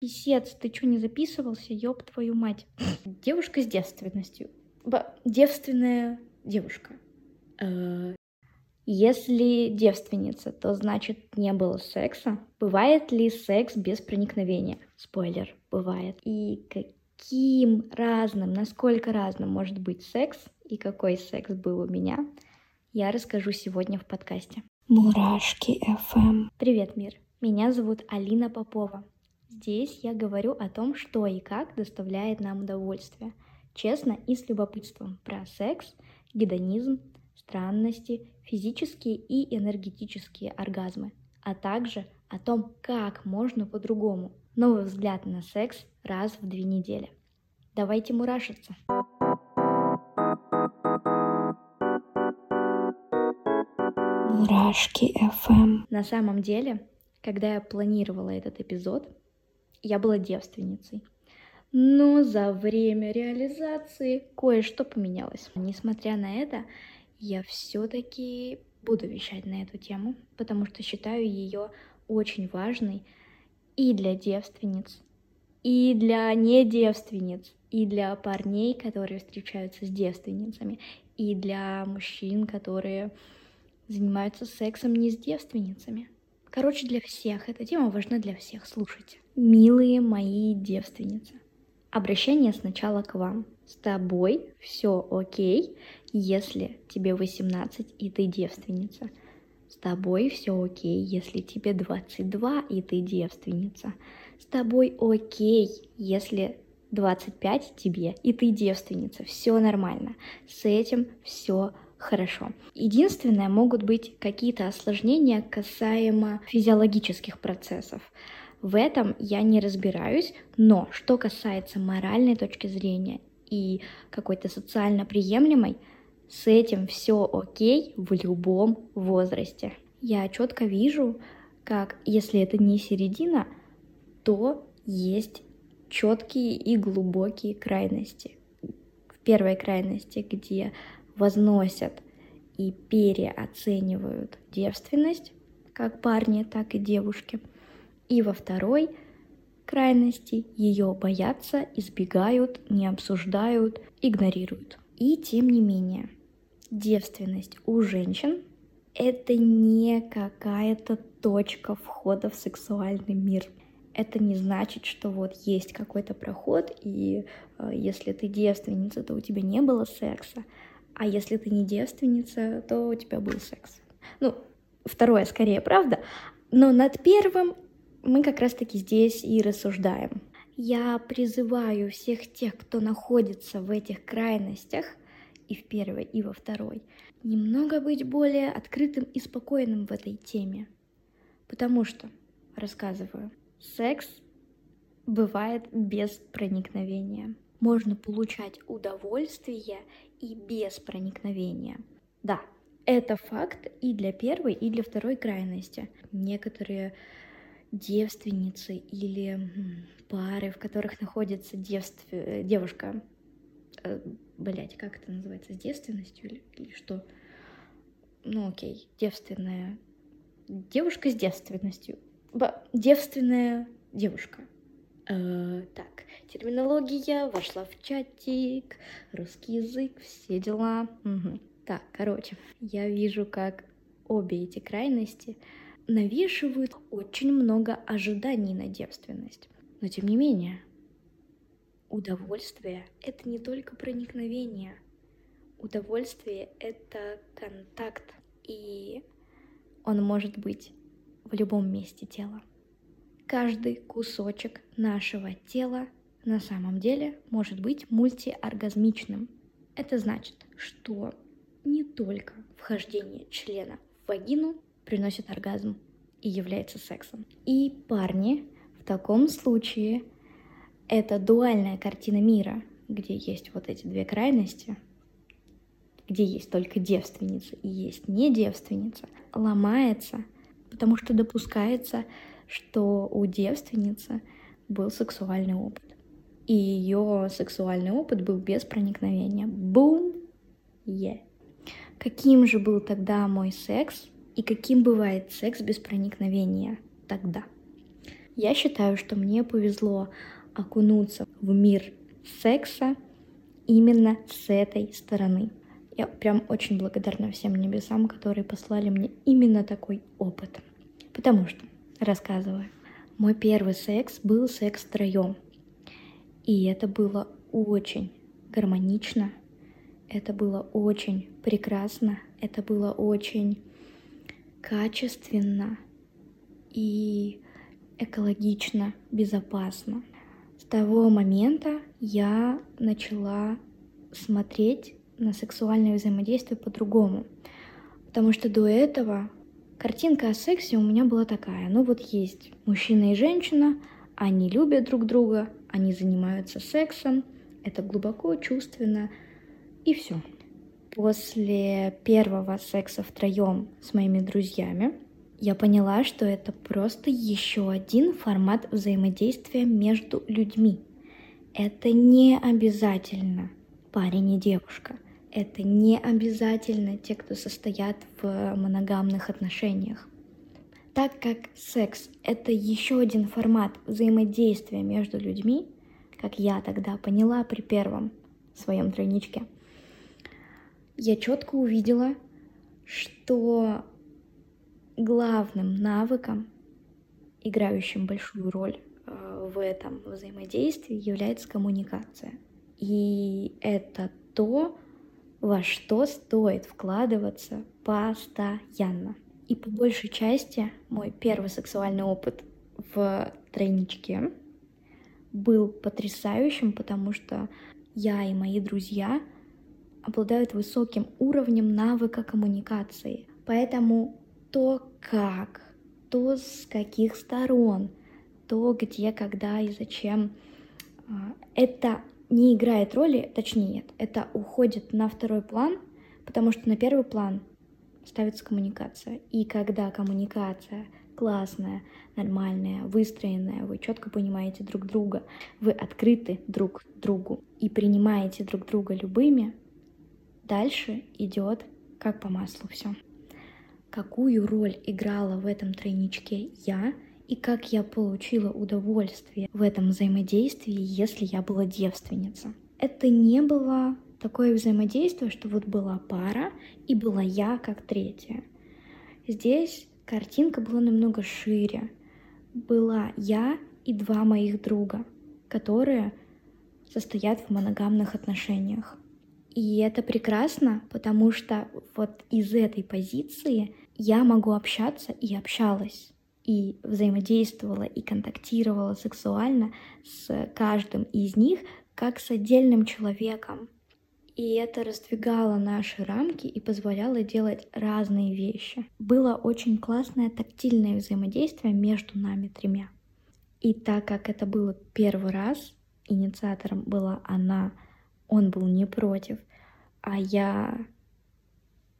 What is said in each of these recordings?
Писец, ты что, не записывался? Ёб твою мать. Девушка с девственностью. Б- девственная девушка. Э, Если девственница, то значит не было секса. Бывает ли секс без проникновения? Спойлер, бывает. И каким разным, насколько разным может быть секс и какой секс был у меня, я расскажу сегодня в подкасте. Мурашки FM. Привет, мир! Меня зовут Алина Попова. Здесь я говорю о том, что и как доставляет нам удовольствие. Честно и с любопытством про секс, гедонизм, странности, физические и энергетические оргазмы, а также о том, как можно по-другому. Новый взгляд на секс раз в две недели. Давайте мурашиться. Мурашки FM. На самом деле, когда я планировала этот эпизод, я была девственницей. Но за время реализации кое-что поменялось. Несмотря на это, я все-таки буду вещать на эту тему, потому что считаю ее очень важной и для девственниц, и для недевственниц, и для парней, которые встречаются с девственницами, и для мужчин, которые занимаются сексом не с девственницами. Короче, для всех. Эта тема важна для всех. Слушайте. Милые мои девственницы. Обращение сначала к вам. С тобой все окей, если тебе 18 и ты девственница. С тобой все окей, если тебе 22 и ты девственница. С тобой окей, если 25 тебе и ты девственница. Все нормально. С этим все хорошо. Единственное, могут быть какие-то осложнения касаемо физиологических процессов. В этом я не разбираюсь, но что касается моральной точки зрения и какой-то социально приемлемой, с этим все окей в любом возрасте. Я четко вижу, как если это не середина, то есть четкие и глубокие крайности. В первой крайности, где возносят и переоценивают девственность, как парни, так и девушки. И во второй крайности ее боятся, избегают, не обсуждают, игнорируют. И тем не менее, девственность у женщин – это не какая-то точка входа в сексуальный мир. Это не значит, что вот есть какой-то проход, и э, если ты девственница, то у тебя не было секса, а если ты не девственница, то у тебя был секс. Ну, второе скорее, правда? Но над первым мы как раз-таки здесь и рассуждаем. Я призываю всех тех, кто находится в этих крайностях, и в первой, и во второй, немного быть более открытым и спокойным в этой теме. Потому что, рассказываю, секс бывает без проникновения. Можно получать удовольствие и без проникновения. Да, это факт и для первой, и для второй крайности. Некоторые девственницы или пары, в которых находится девств... девушка, э, блять, как это называется, с девственностью или, или что? Ну окей, девственная девушка с девственностью. Б... Девственная девушка. Э, так, терминология вошла в чатик, русский язык, все дела. Угу. Так, короче, я вижу, как обе эти крайности навешивают очень много ожиданий на девственность. Но тем не менее, удовольствие — это не только проникновение. Удовольствие — это контакт, и он может быть в любом месте тела. Каждый кусочек нашего тела на самом деле может быть мультиоргазмичным. Это значит, что не только вхождение члена в вагину приносит оргазм и является сексом. И парни в таком случае это дуальная картина мира, где есть вот эти две крайности, где есть только девственница и есть не девственница, ломается, потому что допускается, что у девственницы был сексуальный опыт. И ее сексуальный опыт был без проникновения. Бум! Е. Yeah. Каким же был тогда мой секс и каким бывает секс без проникновения тогда? Я считаю, что мне повезло окунуться в мир секса именно с этой стороны. Я прям очень благодарна всем небесам, которые послали мне именно такой опыт. Потому что, рассказываю, мой первый секс был секс втроем. И это было очень гармонично, это было очень прекрасно, это было очень качественно и экологично, безопасно. С того момента я начала смотреть на сексуальное взаимодействие по-другому. Потому что до этого картинка о сексе у меня была такая. Ну вот есть мужчина и женщина, они любят друг друга, они занимаются сексом, это глубоко, чувственно, и все. После первого секса втроем с моими друзьями я поняла, что это просто еще один формат взаимодействия между людьми. Это не обязательно парень и девушка. Это не обязательно те, кто состоят в моногамных отношениях. Так как секс — это еще один формат взаимодействия между людьми, как я тогда поняла при первом своем тройничке, я четко увидела, что главным навыком, играющим большую роль э, в этом взаимодействии, является коммуникация. И это то, во что стоит вкладываться постоянно. И по большей части мой первый сексуальный опыт в тройничке был потрясающим, потому что я и мои друзья обладают высоким уровнем навыка коммуникации. Поэтому то, как, то, с каких сторон, то, где, когда и зачем, а, это не играет роли, точнее нет, это уходит на второй план, потому что на первый план ставится коммуникация. И когда коммуникация классная, нормальная, выстроенная, вы четко понимаете друг друга, вы открыты друг другу и принимаете друг друга любыми, дальше идет как по маслу все. Какую роль играла в этом тройничке я и как я получила удовольствие в этом взаимодействии, если я была девственница. Это не было такое взаимодействие, что вот была пара и была я как третья. Здесь картинка была намного шире. Была я и два моих друга, которые состоят в моногамных отношениях. И это прекрасно, потому что вот из этой позиции я могу общаться и общалась и взаимодействовала и контактировала сексуально с каждым из них как с отдельным человеком. И это раздвигало наши рамки и позволяло делать разные вещи. Было очень классное тактильное взаимодействие между нами тремя. И так как это было первый раз, инициатором была она, он был не против, а я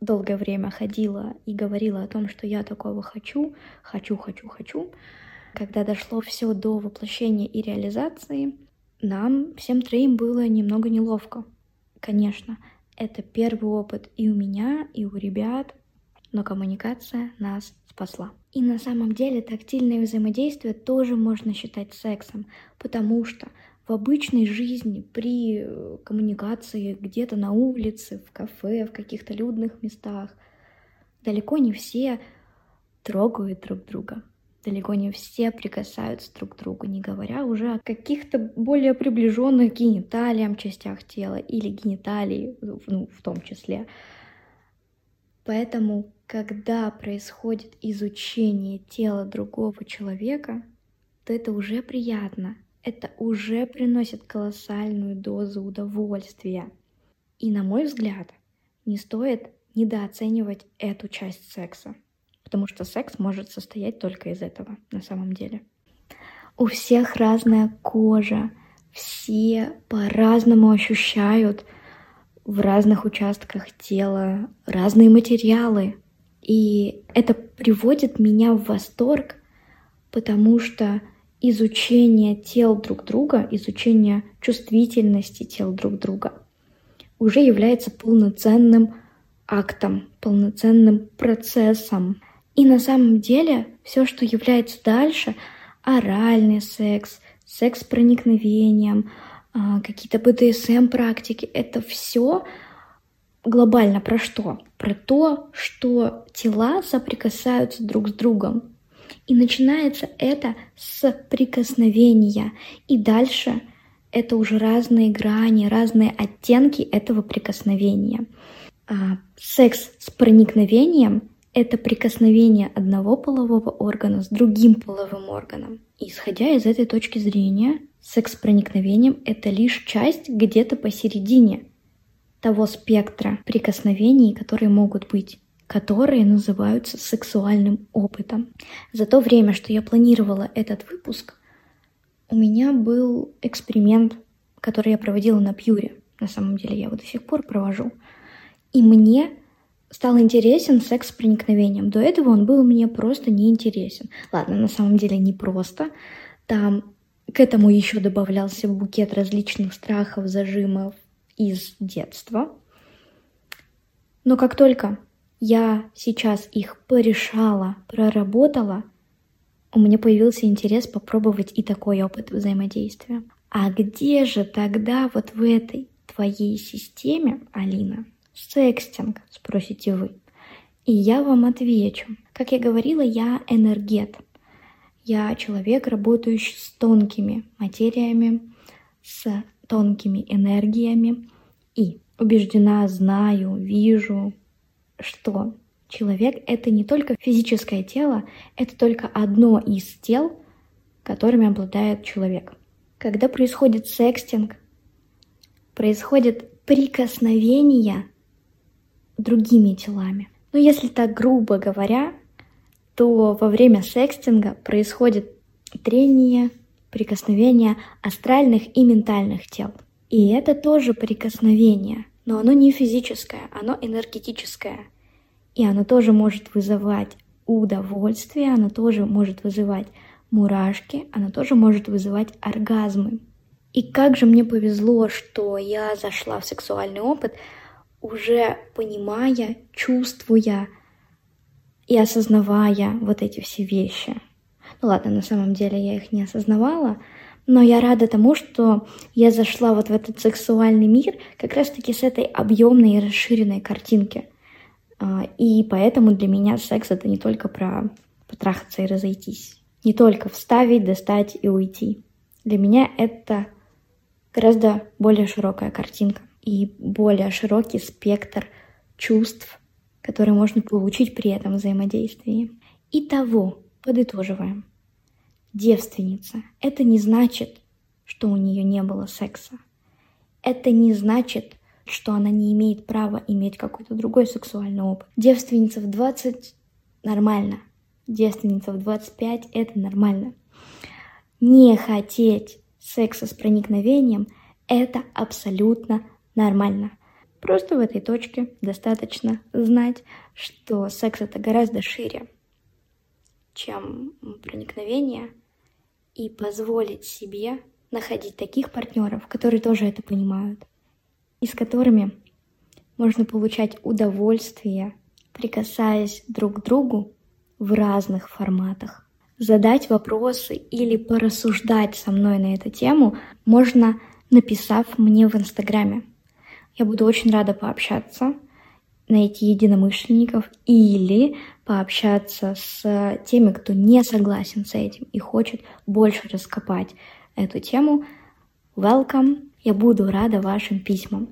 долгое время ходила и говорила о том, что я такого хочу, хочу, хочу, хочу. Когда дошло все до воплощения и реализации, нам всем троим было немного неловко. Конечно, это первый опыт и у меня, и у ребят, но коммуникация нас спасла. И на самом деле тактильное взаимодействие тоже можно считать сексом, потому что в обычной жизни, при э, коммуникации где-то на улице, в кафе, в каких-то людных местах, далеко не все трогают друг друга. Далеко не все прикасаются друг к другу, не говоря уже о каких-то более приближенных гениталиям частях тела или гениталии, ну, в том числе. Поэтому, когда происходит изучение тела другого человека, то это уже приятно, это уже приносит колоссальную дозу удовольствия. И, на мой взгляд, не стоит недооценивать эту часть секса, потому что секс может состоять только из этого на самом деле. У всех разная кожа, все по-разному ощущают в разных участках тела разные материалы. И это приводит меня в восторг, потому что изучение тел друг друга, изучение чувствительности тел друг друга уже является полноценным актом, полноценным процессом. И на самом деле все, что является дальше, оральный секс, секс с проникновением, а, какие-то БДСМ практики. Это все глобально про что? Про то, что тела соприкасаются друг с другом. И начинается это с прикосновения. И дальше это уже разные грани, разные оттенки этого прикосновения. А секс с проникновением — это прикосновение одного полового органа с другим половым органом. Исходя из этой точки зрения, секс с проникновением — это лишь часть где-то посередине того спектра прикосновений, которые могут быть которые называются сексуальным опытом. За то время, что я планировала этот выпуск, у меня был эксперимент, который я проводила на Пьюре. На самом деле я его до сих пор провожу. И мне стал интересен секс с проникновением. До этого он был мне просто неинтересен. Ладно, на самом деле не просто. Там к этому еще добавлялся букет различных страхов, зажимов из детства. Но как только я сейчас их порешала, проработала, у меня появился интерес попробовать и такой опыт взаимодействия. А где же тогда вот в этой твоей системе, Алина, секстинг, спросите вы? И я вам отвечу. Как я говорила, я энергет. Я человек, работающий с тонкими материями, с тонкими энергиями. И убеждена, знаю, вижу, что человек — это не только физическое тело, это только одно из тел, которыми обладает человек. Когда происходит секстинг, происходит прикосновение другими телами. Но если так грубо говоря, то во время секстинга происходит трение, прикосновение астральных и ментальных тел. И это тоже прикосновение, но оно не физическое, оно энергетическое. И оно тоже может вызывать удовольствие, оно тоже может вызывать мурашки, оно тоже может вызывать оргазмы. И как же мне повезло, что я зашла в сексуальный опыт, уже понимая, чувствуя и осознавая вот эти все вещи. Ну ладно, на самом деле я их не осознавала, но я рада тому, что я зашла вот в этот сексуальный мир как раз-таки с этой объемной и расширенной картинки. А, и поэтому для меня секс это не только про потрахаться и разойтись. Не только вставить, достать и уйти. Для меня это гораздо более широкая картинка и более широкий спектр чувств, которые можно получить при этом взаимодействии. Итого, подытоживаем. Девственница — это не значит, что у нее не было секса. Это не значит, что она не имеет права иметь какой-то другой сексуальный опыт. Девственница в 20 — нормально. Девственница в 25 — это нормально. Не хотеть секса с проникновением — это абсолютно нормально. Просто в этой точке достаточно знать, что секс — это гораздо шире, чем проникновение, и позволить себе находить таких партнеров, которые тоже это понимают, и с которыми можно получать удовольствие, прикасаясь друг к другу в разных форматах. Задать вопросы или порассуждать со мной на эту тему можно, написав мне в Инстаграме. Я буду очень рада пообщаться найти единомышленников или пообщаться с теми, кто не согласен с этим и хочет больше раскопать эту тему. Welcome! Я буду рада вашим письмам.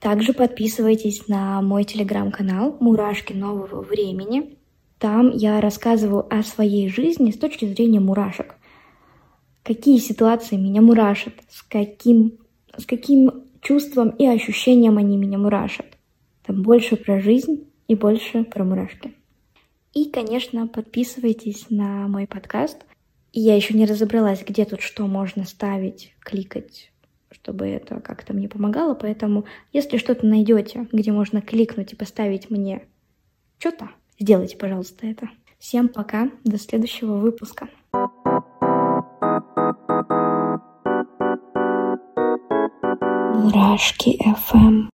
Также подписывайтесь на мой телеграм-канал «Мурашки нового времени». Там я рассказываю о своей жизни с точки зрения мурашек. Какие ситуации меня мурашат, с каким, с каким чувством и ощущением они меня мурашат. Там больше про жизнь и больше про мурашки. И, конечно, подписывайтесь на мой подкаст. Я еще не разобралась, где тут что можно ставить, кликать, чтобы это как-то мне помогало. Поэтому, если что-то найдете, где можно кликнуть и поставить мне что-то, сделайте, пожалуйста, это. Всем пока, до следующего выпуска. Мурашки FM.